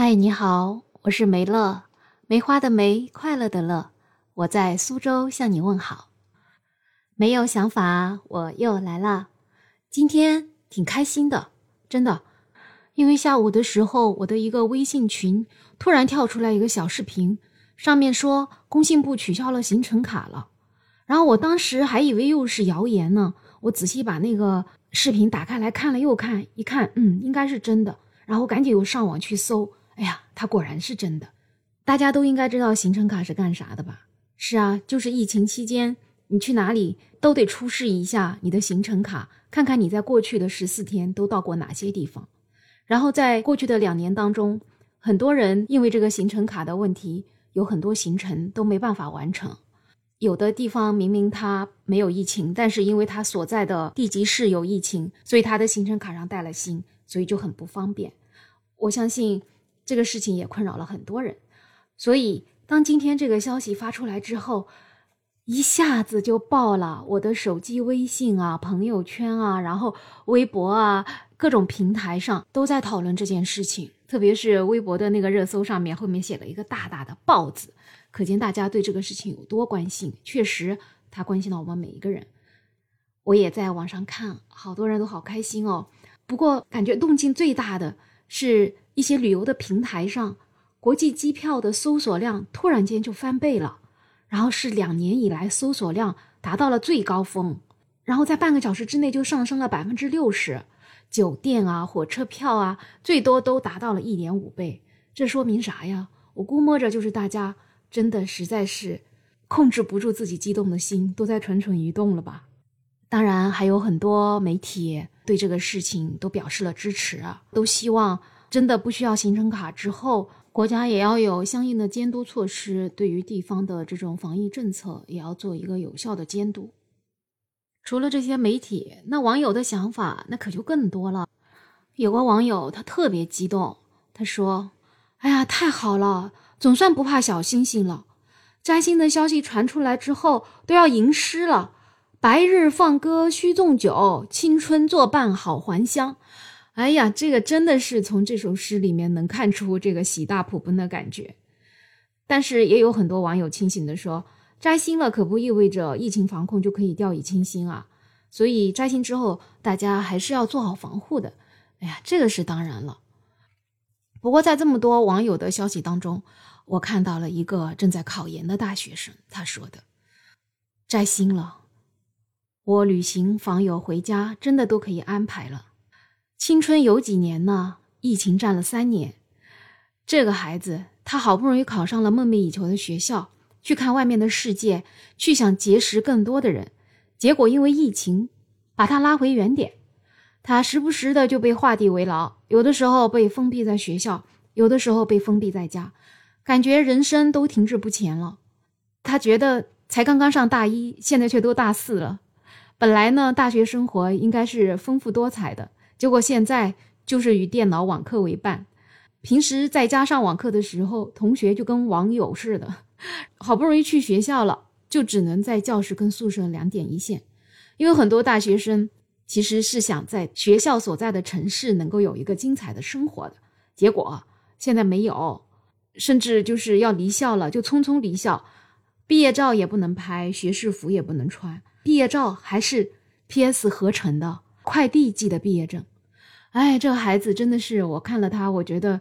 嗨，你好，我是梅乐，梅花的梅，快乐的乐。我在苏州向你问好。没有想法，我又来了。今天挺开心的，真的，因为下午的时候，我的一个微信群突然跳出来一个小视频，上面说工信部取消了行程卡了。然后我当时还以为又是谣言呢，我仔细把那个视频打开来看了又看，一看，嗯，应该是真的。然后赶紧又上网去搜。哎呀，它果然是真的。大家都应该知道行程卡是干啥的吧？是啊，就是疫情期间你去哪里都得出示一下你的行程卡，看看你在过去的十四天都到过哪些地方。然后在过去的两年当中，很多人因为这个行程卡的问题，有很多行程都没办法完成。有的地方明明它没有疫情，但是因为它所在的地级市有疫情，所以它的行程卡上带了星，所以就很不方便。我相信。这个事情也困扰了很多人，所以当今天这个消息发出来之后，一下子就爆了。我的手机微信啊、朋友圈啊，然后微博啊，各种平台上都在讨论这件事情。特别是微博的那个热搜上面，后面写了一个大大的“爆”字，可见大家对这个事情有多关心。确实，它关心到我们每一个人。我也在网上看，好多人都好开心哦。不过，感觉动静最大的是。一些旅游的平台上，国际机票的搜索量突然间就翻倍了，然后是两年以来搜索量达到了最高峰，然后在半个小时之内就上升了百分之六十。酒店啊，火车票啊，最多都达到了一点五倍。这说明啥呀？我估摸着就是大家真的实在是控制不住自己激动的心，都在蠢蠢欲动了吧？当然，还有很多媒体对这个事情都表示了支持，都希望。真的不需要行程卡之后，国家也要有相应的监督措施，对于地方的这种防疫政策也要做一个有效的监督。除了这些媒体，那网友的想法那可就更多了。有个网友他特别激动，他说：“哎呀，太好了，总算不怕小星星了。摘星的消息传出来之后，都要吟诗了：‘白日放歌须纵酒，青春作伴好还乡。’”哎呀，这个真的是从这首诗里面能看出这个喜大普奔的感觉。但是也有很多网友清醒的说，摘星了可不意味着疫情防控就可以掉以轻心啊。所以摘星之后，大家还是要做好防护的。哎呀，这个是当然了。不过在这么多网友的消息当中，我看到了一个正在考研的大学生，他说的：“摘星了，我旅行、访友、回家真的都可以安排了。”青春有几年呢？疫情占了三年。这个孩子，他好不容易考上了梦寐以求的学校，去看外面的世界，去想结识更多的人，结果因为疫情，把他拉回原点。他时不时的就被画地为牢，有的时候被封闭在学校，有的时候被封闭在家，感觉人生都停滞不前了。他觉得才刚刚上大一，现在却都大四了。本来呢，大学生活应该是丰富多彩的。结果现在就是与电脑网课为伴，平时在家上网课的时候，同学就跟网友似的，好不容易去学校了，就只能在教室跟宿舍两点一线。因为很多大学生其实是想在学校所在的城市能够有一个精彩的生活的，结果现在没有，甚至就是要离校了，就匆匆离校，毕业照也不能拍，学士服也不能穿，毕业照还是 PS 合成的。快递寄的毕业证，哎，这个孩子真的是，我看了他，我觉得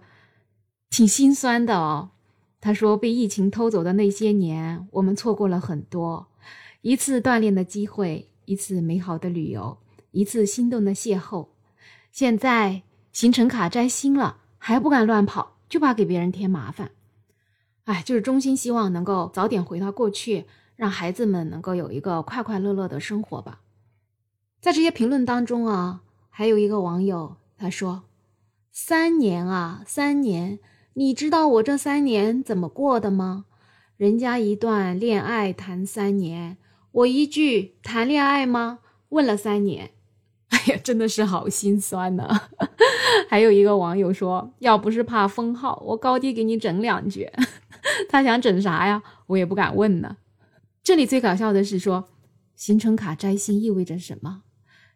挺心酸的哦。他说，被疫情偷走的那些年，我们错过了很多，一次锻炼的机会，一次美好的旅游，一次心动的邂逅。现在行程卡摘星了，还不敢乱跑，就怕给别人添麻烦。哎，就是衷心希望能够早点回到过去，让孩子们能够有一个快快乐乐的生活吧。在这些评论当中啊，还有一个网友他说：“三年啊，三年，你知道我这三年怎么过的吗？人家一段恋爱谈三年，我一句谈恋爱吗？问了三年，哎呀，真的是好心酸呐。”还有一个网友说：“要不是怕封号，我高低给你整两句。”他想整啥呀？我也不敢问呢。这里最搞笑的是说，行程卡摘星意味着什么？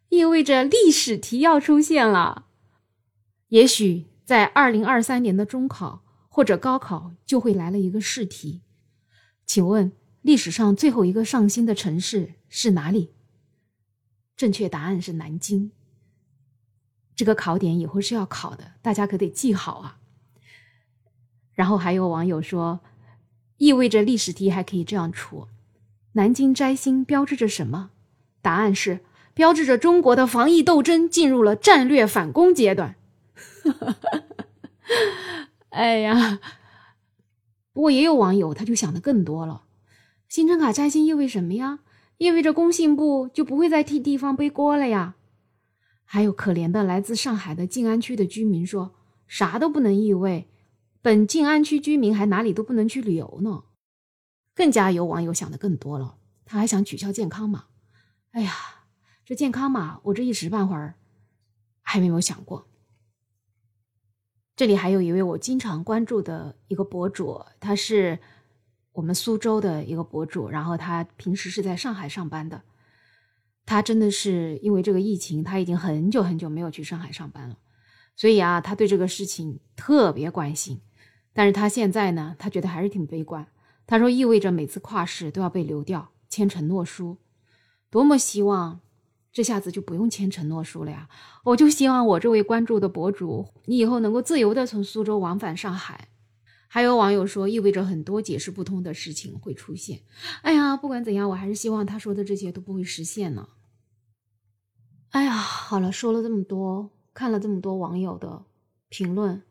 意味着历史题要出现了。也许在二零二三年的中考或者高考就会来了一个试题，请问历史上最后一个上新的城市是哪里？正确答案是南京。这个考点以后是要考的，大家可得记好啊。然后还有网友说，意味着历史题还可以这样出：南京摘星标志着什么？答案是标志着中国的防疫斗争进入了战略反攻阶段。哎呀，不过也有网友他就想的更多了：新春卡摘星意味什么呀？意味着工信部就不会再替地方背锅了呀？还有可怜的来自上海的静安区的居民说：“啥都不能意味，本静安区居民还哪里都不能去旅游呢。”更加有网友想的更多了，他还想取消健康码。哎呀，这健康码我这一时半会儿还没有想过。这里还有一位我经常关注的一个博主，他是我们苏州的一个博主，然后他平时是在上海上班的。他真的是因为这个疫情，他已经很久很久没有去上海上班了，所以啊，他对这个事情特别关心。但是他现在呢，他觉得还是挺悲观。他说，意味着每次跨市都要被流掉、签承诺书，多么希望这下子就不用签承诺书了呀！我就希望我这位关注的博主，你以后能够自由的从苏州往返上海。还有网友说，意味着很多解释不通的事情会出现。哎呀，不管怎样，我还是希望他说的这些都不会实现呢。哎呀，好了，说了这么多，看了这么多网友的评论，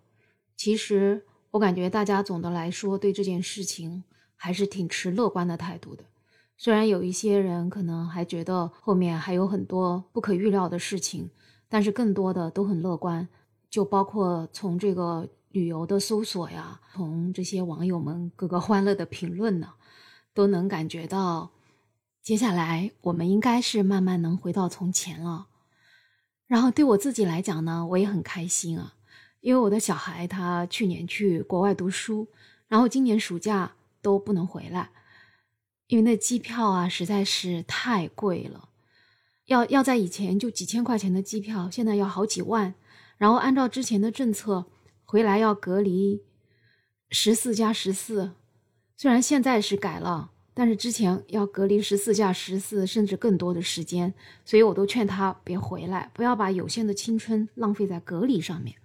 其实我感觉大家总的来说对这件事情还是挺持乐观的态度的。虽然有一些人可能还觉得后面还有很多不可预料的事情，但是更多的都很乐观，就包括从这个。旅游的搜索呀，从这些网友们各个欢乐的评论呢，都能感觉到，接下来我们应该是慢慢能回到从前了。然后对我自己来讲呢，我也很开心啊，因为我的小孩他去年去国外读书，然后今年暑假都不能回来，因为那机票啊实在是太贵了，要要在以前就几千块钱的机票，现在要好几万，然后按照之前的政策。回来要隔离十四加十四，虽然现在是改了，但是之前要隔离十四加十四，甚至更多的时间，所以我都劝他别回来，不要把有限的青春浪费在隔离上面。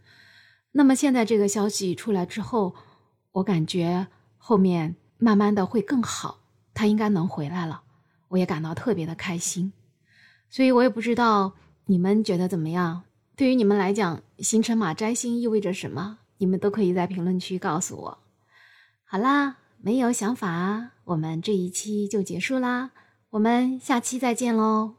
那么现在这个消息出来之后，我感觉后面慢慢的会更好，他应该能回来了，我也感到特别的开心。所以我也不知道你们觉得怎么样。对于你们来讲，星辰马摘星意味着什么？你们都可以在评论区告诉我。好啦，没有想法，我们这一期就结束啦，我们下期再见喽。